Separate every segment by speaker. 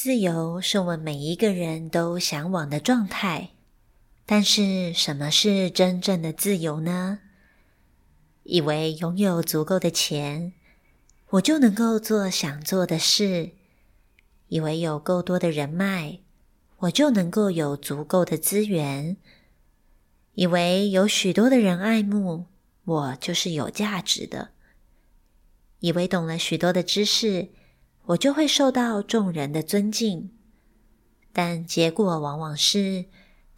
Speaker 1: 自由是我们每一个人都向往的状态，但是什么是真正的自由呢？以为拥有足够的钱，我就能够做想做的事；以为有够多的人脉，我就能够有足够的资源；以为有许多的人爱慕，我就是有价值的；以为懂了许多的知识。我就会受到众人的尊敬，但结果往往是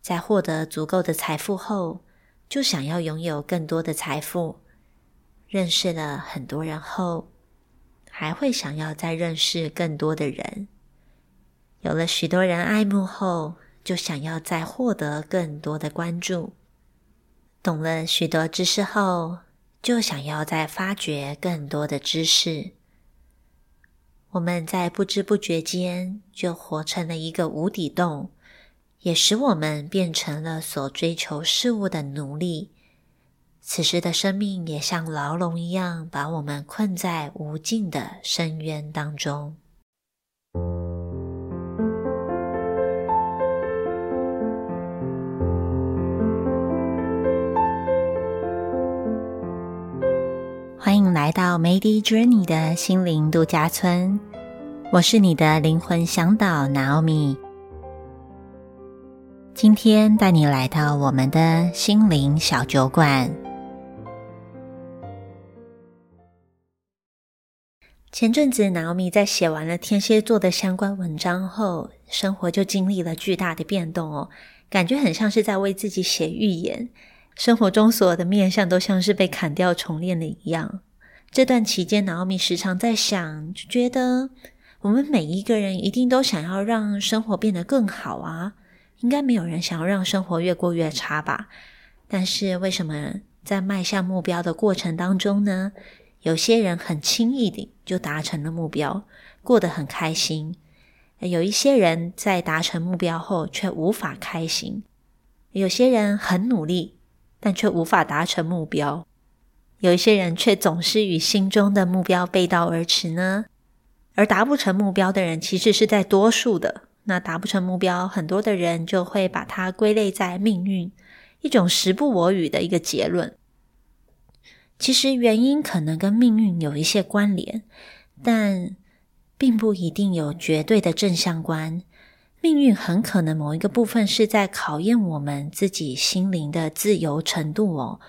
Speaker 1: 在获得足够的财富后，就想要拥有更多的财富；认识了很多人后，还会想要再认识更多的人；有了许多人爱慕后，就想要再获得更多的关注；懂了许多知识后，就想要再发掘更多的知识。我们在不知不觉间就活成了一个无底洞，也使我们变成了所追求事物的奴隶。此时的生命也像牢笼一样，把我们困在无尽的深渊当中。欢迎来到 Made Journey 的心灵度假村，我是你的灵魂向导 Naomi。今天带你来到我们的心灵小酒馆。前阵子，Naomi 在写完了天蝎座的相关文章后，生活就经历了巨大的变动哦，感觉很像是在为自己写预言。生活中所有的面相都像是被砍掉重练的一样。这段期间，脑米时常在想，就觉得我们每一个人一定都想要让生活变得更好啊，应该没有人想要让生活越过越差吧？但是为什么在迈向目标的过程当中呢？有些人很轻易的就达成了目标，过得很开心；有一些人在达成目标后却无法开心；有些人很努力。但却无法达成目标，有一些人却总是与心中的目标背道而驰呢。而达不成目标的人，其实是在多数的。那达不成目标，很多的人就会把它归类在命运，一种时不我与的一个结论。其实原因可能跟命运有一些关联，但并不一定有绝对的正相关。命运很可能某一个部分是在考验我们自己心灵的自由程度哦，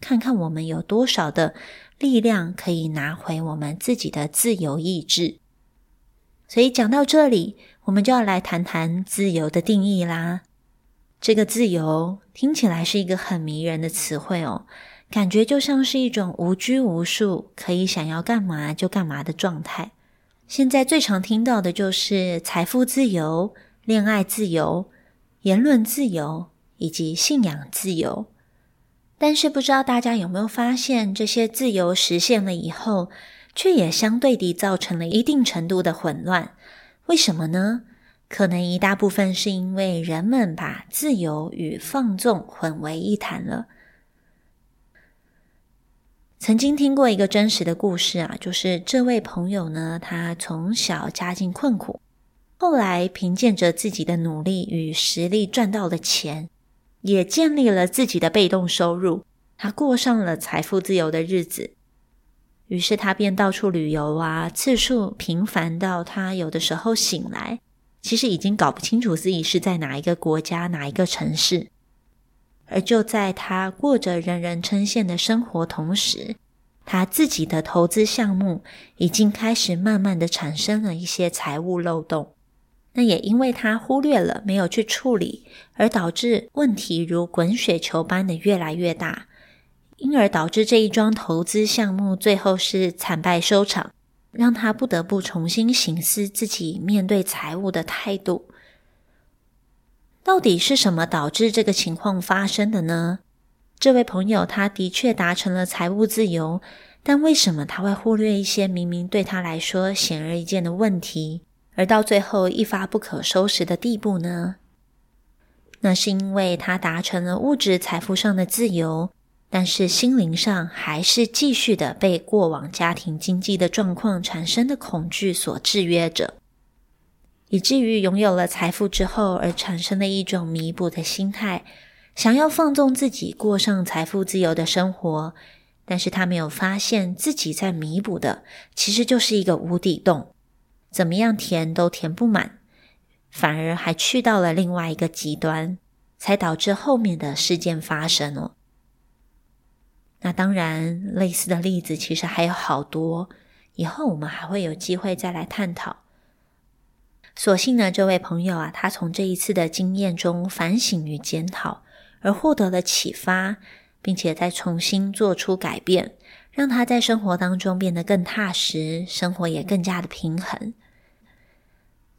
Speaker 1: 看看我们有多少的力量可以拿回我们自己的自由意志。所以讲到这里，我们就要来谈谈自由的定义啦。这个自由听起来是一个很迷人的词汇哦，感觉就像是一种无拘无束，可以想要干嘛就干嘛的状态。现在最常听到的就是财富自由、恋爱自由、言论自由以及信仰自由。但是不知道大家有没有发现，这些自由实现了以后，却也相对地造成了一定程度的混乱。为什么呢？可能一大部分是因为人们把自由与放纵混为一谈了。曾经听过一个真实的故事啊，就是这位朋友呢，他从小家境困苦，后来凭借着自己的努力与实力赚到了钱，也建立了自己的被动收入，他过上了财富自由的日子。于是他便到处旅游啊，次数频繁到他有的时候醒来，其实已经搞不清楚自己是在哪一个国家、哪一个城市。而就在他过着人人称羡的生活同时，他自己的投资项目已经开始慢慢的产生了一些财务漏洞。那也因为他忽略了，没有去处理，而导致问题如滚雪球般的越来越大，因而导致这一桩投资项目最后是惨败收场，让他不得不重新审思自己面对财务的态度。到底是什么导致这个情况发生的呢？这位朋友他的确达成了财务自由，但为什么他会忽略一些明明对他来说显而易见的问题，而到最后一发不可收拾的地步呢？那是因为他达成了物质财富上的自由，但是心灵上还是继续的被过往家庭经济的状况产生的恐惧所制约着。以至于拥有了财富之后，而产生了一种弥补的心态，想要放纵自己，过上财富自由的生活。但是他没有发现自己在弥补的，其实就是一个无底洞，怎么样填都填不满，反而还去到了另外一个极端，才导致后面的事件发生哦。那当然，类似的例子其实还有好多，以后我们还会有机会再来探讨。所幸呢，这位朋友啊，他从这一次的经验中反省与检讨，而获得了启发。并且再重新做出改变，让他在生活当中变得更踏实，生活也更加的平衡。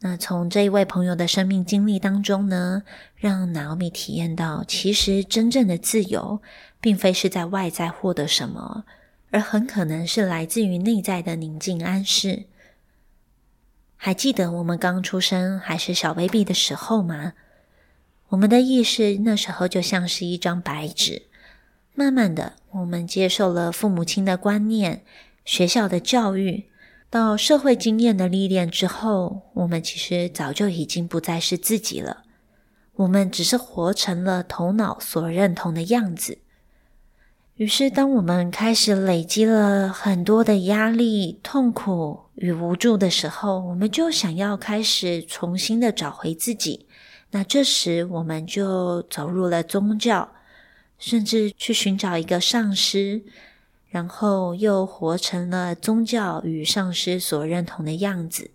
Speaker 1: 那从这一位朋友的生命经历当中呢，让 Naomi 体验到，其实真正的自由，并非是在外在获得什么，而很可能是来自于内在的宁静安适。还记得我们刚出生还是小 baby 的时候吗？我们的意识那时候就像是一张白纸。慢慢的，我们接受了父母亲的观念、学校的教育，到社会经验的历练之后，我们其实早就已经不再是自己了。我们只是活成了头脑所认同的样子。于是，当我们开始累积了很多的压力、痛苦与无助的时候，我们就想要开始重新的找回自己。那这时，我们就走入了宗教。甚至去寻找一个上师，然后又活成了宗教与上师所认同的样子。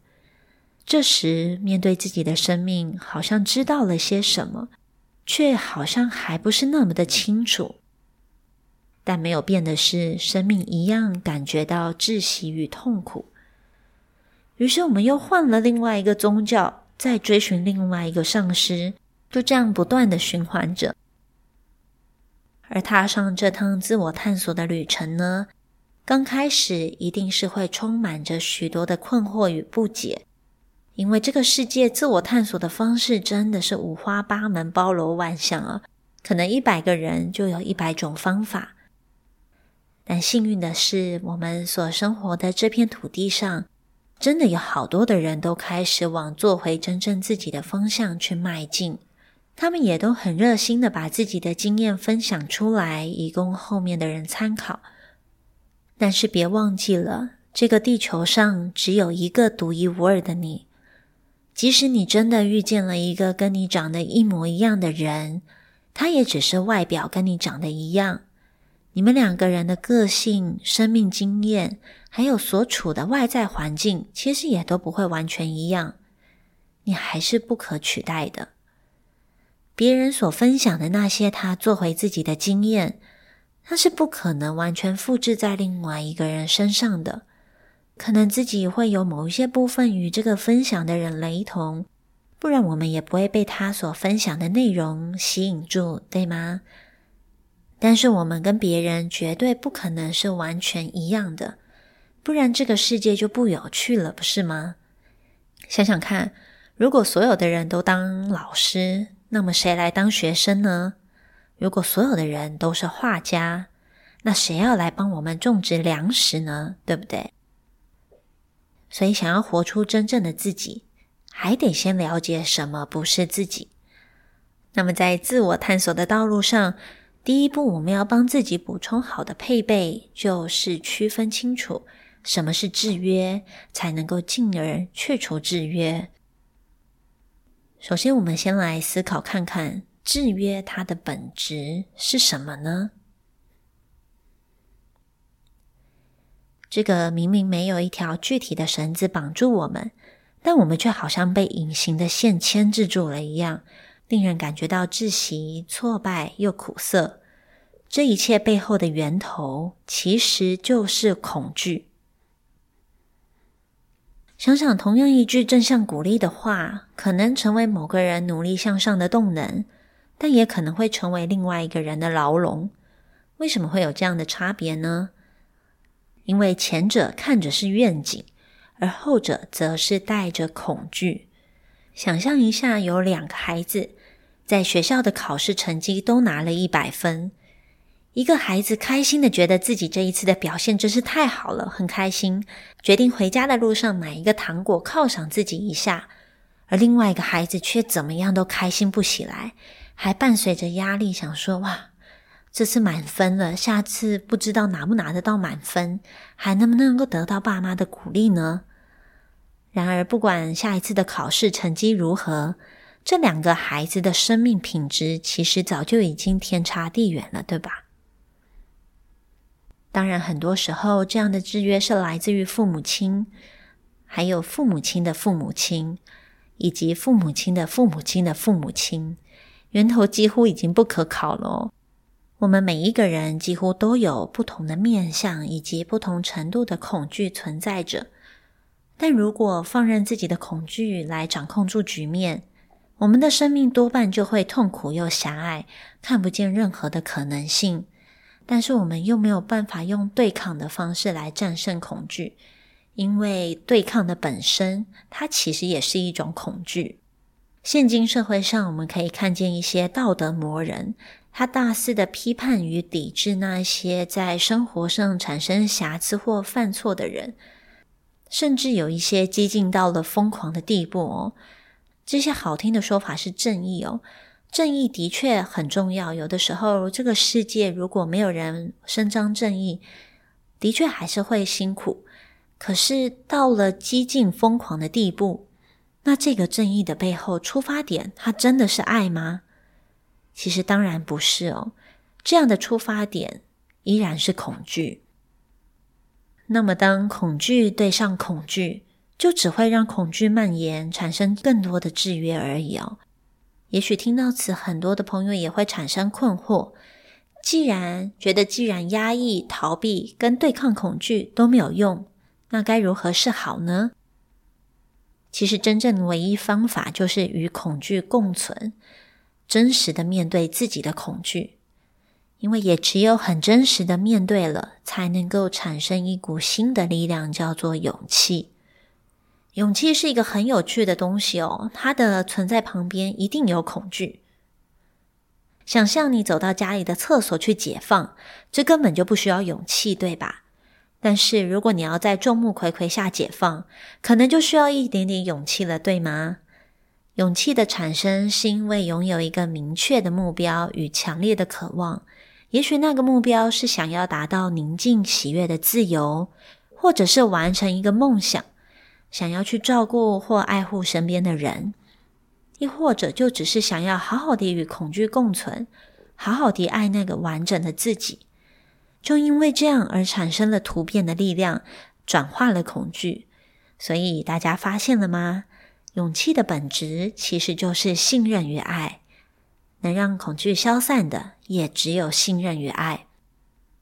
Speaker 1: 这时，面对自己的生命，好像知道了些什么，却好像还不是那么的清楚。但没有变的是，生命一样感觉到窒息与痛苦。于是，我们又换了另外一个宗教，再追寻另外一个上师，就这样不断的循环着。而踏上这趟自我探索的旅程呢，刚开始一定是会充满着许多的困惑与不解，因为这个世界自我探索的方式真的是五花八门、包罗万象啊！可能一百个人就有一百种方法。但幸运的是，我们所生活的这片土地上，真的有好多的人都开始往做回真正自己的方向去迈进。他们也都很热心的把自己的经验分享出来，以供后面的人参考。但是别忘记了，这个地球上只有一个独一无二的你。即使你真的遇见了一个跟你长得一模一样的人，他也只是外表跟你长得一样。你们两个人的个性、生命经验，还有所处的外在环境，其实也都不会完全一样。你还是不可取代的。别人所分享的那些他做回自己的经验，他是不可能完全复制在另外一个人身上的。可能自己会有某一些部分与这个分享的人雷同，不然我们也不会被他所分享的内容吸引住，对吗？但是我们跟别人绝对不可能是完全一样的，不然这个世界就不有趣了，不是吗？想想看，如果所有的人都当老师。那么谁来当学生呢？如果所有的人都是画家，那谁要来帮我们种植粮食呢？对不对？所以，想要活出真正的自己，还得先了解什么不是自己。那么，在自我探索的道路上，第一步我们要帮自己补充好的配备，就是区分清楚什么是制约，才能够进而去除制约。首先，我们先来思考看看制约它的本质是什么呢？这个明明没有一条具体的绳子绑住我们，但我们却好像被隐形的线牵制住了一样，令人感觉到窒息、挫败又苦涩。这一切背后的源头，其实就是恐惧。想想，同样一句正向鼓励的话，可能成为某个人努力向上的动能，但也可能会成为另外一个人的牢笼。为什么会有这样的差别呢？因为前者看着是愿景，而后者则是带着恐惧。想象一下，有两个孩子在学校的考试成绩都拿了一百分。一个孩子开心的觉得自己这一次的表现真是太好了，很开心，决定回家的路上买一个糖果犒赏自己一下。而另外一个孩子却怎么样都开心不起来，还伴随着压力，想说：“哇，这次满分了，下次不知道拿不拿得到满分，还能不能够得到爸妈的鼓励呢？”然而，不管下一次的考试成绩如何，这两个孩子的生命品质其实早就已经天差地远了，对吧？当然，很多时候这样的制约是来自于父母亲，还有父母亲的父母亲，以及父母亲的父母亲的父母亲，源头几乎已经不可考了。我们每一个人几乎都有不同的面相，以及不同程度的恐惧存在着。但如果放任自己的恐惧来掌控住局面，我们的生命多半就会痛苦又狭隘，看不见任何的可能性。但是我们又没有办法用对抗的方式来战胜恐惧，因为对抗的本身，它其实也是一种恐惧。现今社会上，我们可以看见一些道德魔人，他大肆的批判与抵制那些在生活上产生瑕疵或犯错的人。甚至有一些激进到了疯狂的地步哦。这些好听的说法是正义哦，正义的确很重要。有的时候，这个世界如果没有人伸张正义，的确还是会辛苦。可是到了激进疯狂的地步，那这个正义的背后出发点，它真的是爱吗？其实当然不是哦。这样的出发点依然是恐惧。那么，当恐惧对上恐惧，就只会让恐惧蔓延，产生更多的制约而已哦。也许听到此，很多的朋友也会产生困惑：既然觉得既然压抑、逃避跟对抗恐惧都没有用，那该如何是好呢？其实，真正唯一方法就是与恐惧共存，真实的面对自己的恐惧。因为也只有很真实的面对了，才能够产生一股新的力量，叫做勇气。勇气是一个很有趣的东西哦，它的存在旁边一定有恐惧。想象你走到家里的厕所去解放，这根本就不需要勇气，对吧？但是如果你要在众目睽睽下解放，可能就需要一点点勇气了，对吗？勇气的产生是因为拥有一个明确的目标与强烈的渴望。也许那个目标是想要达到宁静喜悦的自由，或者是完成一个梦想，想要去照顾或爱护身边的人，亦或者就只是想要好好的与恐惧共存，好好的爱那个完整的自己。就因为这样而产生了突变的力量，转化了恐惧。所以大家发现了吗？勇气的本质其实就是信任与爱。能让恐惧消散的，也只有信任与爱。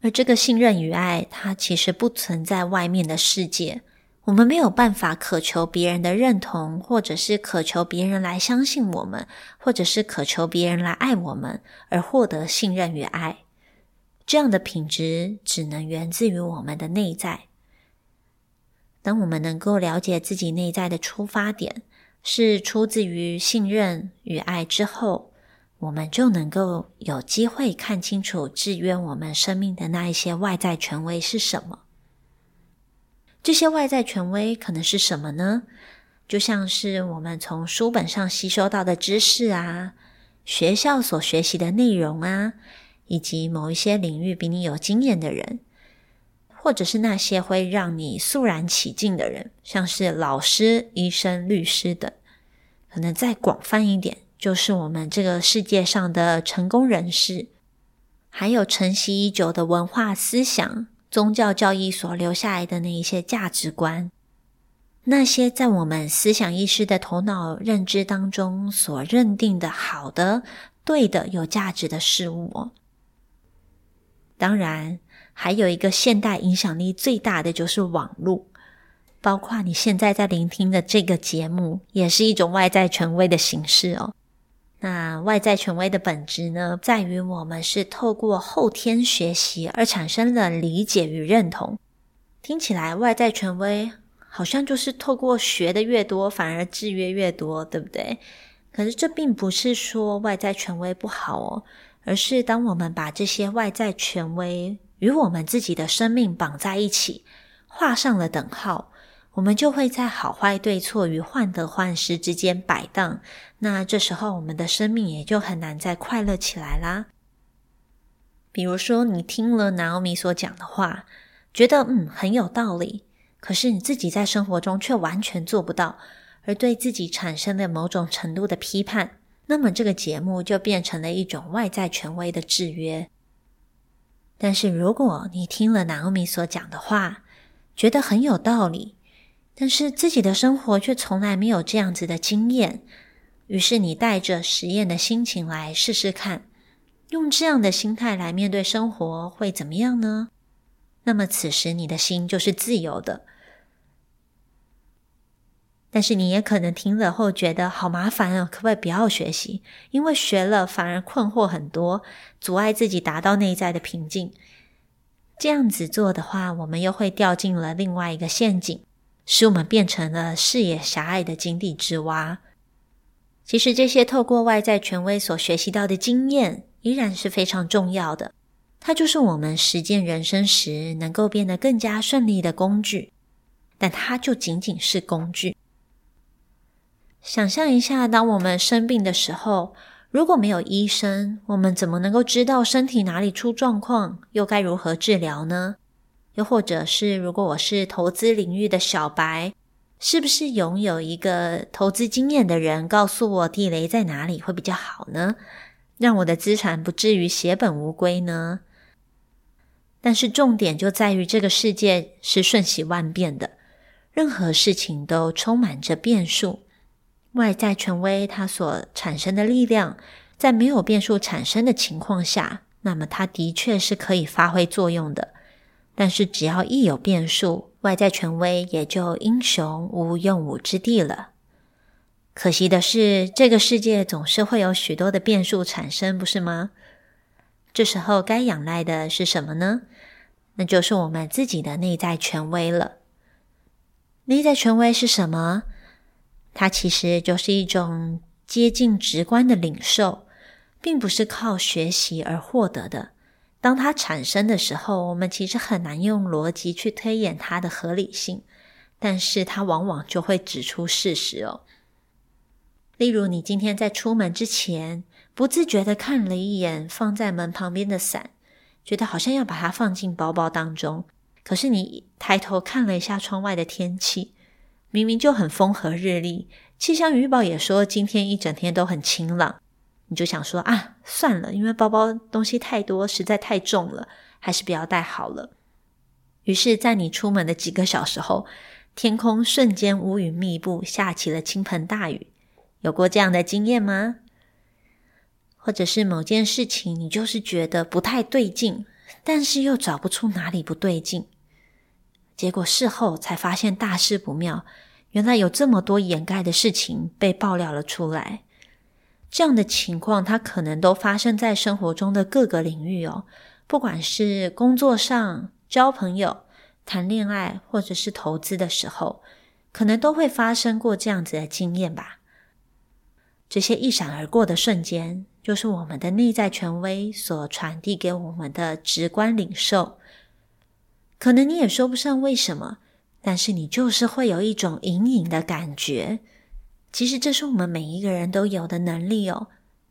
Speaker 1: 而这个信任与爱，它其实不存在外面的世界。我们没有办法渴求别人的认同，或者是渴求别人来相信我们，或者是渴求别人来爱我们，而获得信任与爱。这样的品质只能源自于我们的内在。当我们能够了解自己内在的出发点是出自于信任与爱之后，我们就能够有机会看清楚制约我们生命的那一些外在权威是什么。这些外在权威可能是什么呢？就像是我们从书本上吸收到的知识啊，学校所学习的内容啊，以及某一些领域比你有经验的人，或者是那些会让你肃然起敬的人，像是老师、医生、律师等。可能再广泛一点。就是我们这个世界上的成功人士，还有承袭已久的文化思想、宗教教义所留下来的那一些价值观，那些在我们思想意识的头脑认知当中所认定的好的、对的、有价值的事物。当然，还有一个现代影响力最大的就是网络，包括你现在在聆听的这个节目，也是一种外在权威的形式哦。那外在权威的本质呢，在于我们是透过后天学习而产生了理解与认同。听起来外在权威好像就是透过学的越多，反而制约越多，对不对？可是这并不是说外在权威不好哦，而是当我们把这些外在权威与我们自己的生命绑在一起，画上了等号，我们就会在好坏对错与患得患失之间摆荡。那这时候，我们的生命也就很难再快乐起来啦。比如说，你听了南奥米所讲的话，觉得嗯很有道理，可是你自己在生活中却完全做不到，而对自己产生了某种程度的批判，那么这个节目就变成了一种外在权威的制约。但是，如果你听了南奥米所讲的话，觉得很有道理，但是自己的生活却从来没有这样子的经验，于是你带着实验的心情来试试看。用这样的心态来面对生活会怎么样呢？那么此时你的心就是自由的。但是你也可能听了后觉得好麻烦哦，可不可以不要学习？因为学了反而困惑很多，阻碍自己达到内在的平静。这样子做的话，我们又会掉进了另外一个陷阱，使我们变成了视野狭隘的井底之蛙。其实这些透过外在权威所学习到的经验。依然是非常重要的，它就是我们实践人生时能够变得更加顺利的工具，但它就仅仅是工具。想象一下，当我们生病的时候，如果没有医生，我们怎么能够知道身体哪里出状况，又该如何治疗呢？又或者是，如果我是投资领域的小白，是不是拥有一个投资经验的人告诉我地雷在哪里会比较好呢？让我的资产不至于血本无归呢？但是重点就在于这个世界是瞬息万变的，任何事情都充满着变数。外在权威它所产生的力量，在没有变数产生的情况下，那么它的确是可以发挥作用的。但是只要一有变数，外在权威也就英雄无用武之地了。可惜的是，这个世界总是会有许多的变数产生，不是吗？这时候该仰赖的是什么呢？那就是我们自己的内在权威了。内在权威是什么？它其实就是一种接近直观的领受，并不是靠学习而获得的。当它产生的时候，我们其实很难用逻辑去推演它的合理性，但是它往往就会指出事实哦。例如，你今天在出门之前，不自觉的看了一眼放在门旁边的伞，觉得好像要把它放进包包当中。可是你抬头看了一下窗外的天气，明明就很风和日丽，气象预报也说今天一整天都很晴朗。你就想说啊，算了，因为包包东西太多，实在太重了，还是不要带好了。于是，在你出门的几个小时后，天空瞬间乌云密布，下起了倾盆大雨。有过这样的经验吗？或者是某件事情，你就是觉得不太对劲，但是又找不出哪里不对劲，结果事后才发现大事不妙，原来有这么多掩盖的事情被爆料了出来。这样的情况，它可能都发生在生活中的各个领域哦，不管是工作上、交朋友、谈恋爱，或者是投资的时候，可能都会发生过这样子的经验吧。这些一闪而过的瞬间，就是我们的内在权威所传递给我们的直观领受。可能你也说不上为什么，但是你就是会有一种隐隐的感觉。其实这是我们每一个人都有的能力哦，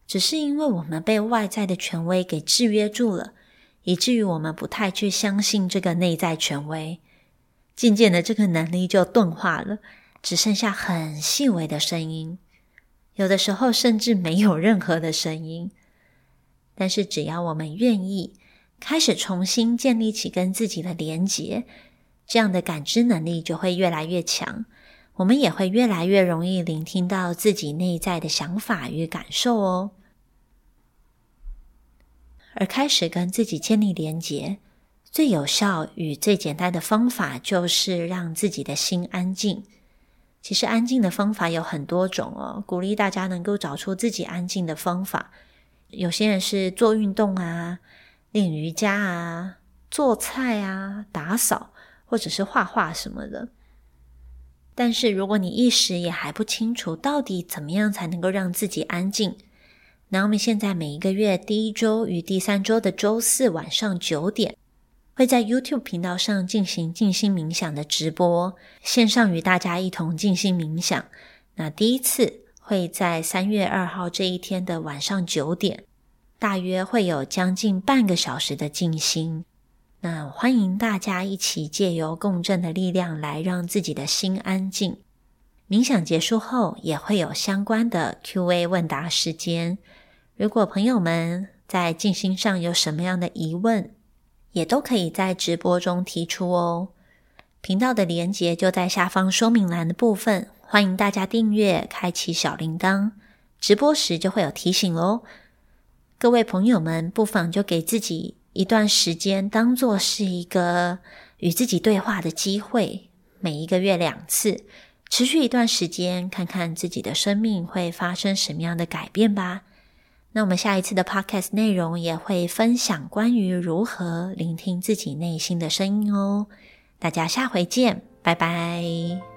Speaker 1: 只是因为我们被外在的权威给制约住了，以至于我们不太去相信这个内在权威。渐渐的，这个能力就钝化了，只剩下很细微的声音。有的时候甚至没有任何的声音，但是只要我们愿意开始重新建立起跟自己的连结，这样的感知能力就会越来越强。我们也会越来越容易聆听到自己内在的想法与感受哦。而开始跟自己建立连结，最有效与最简单的方法就是让自己的心安静。其实安静的方法有很多种哦，鼓励大家能够找出自己安静的方法。有些人是做运动啊、练瑜伽啊、做菜啊、打扫，或者是画画什么的。但是如果你一时也还不清楚到底怎么样才能够让自己安静，那我们现在每一个月第一周与第三周的周四晚上九点。会在 YouTube 频道上进行静心冥想的直播，线上与大家一同静心冥想。那第一次会在三月二号这一天的晚上九点，大约会有将近半个小时的静心。那欢迎大家一起借由共振的力量来让自己的心安静。冥想结束后，也会有相关的 Q&A 问答时间。如果朋友们在静心上有什么样的疑问，也都可以在直播中提出哦。频道的连结就在下方说明栏的部分，欢迎大家订阅，开启小铃铛，直播时就会有提醒哦。各位朋友们，不妨就给自己一段时间，当做是一个与自己对话的机会，每一个月两次，持续一段时间，看看自己的生命会发生什么样的改变吧。那我们下一次的 podcast 内容也会分享关于如何聆听自己内心的声音哦。大家下回见，拜拜。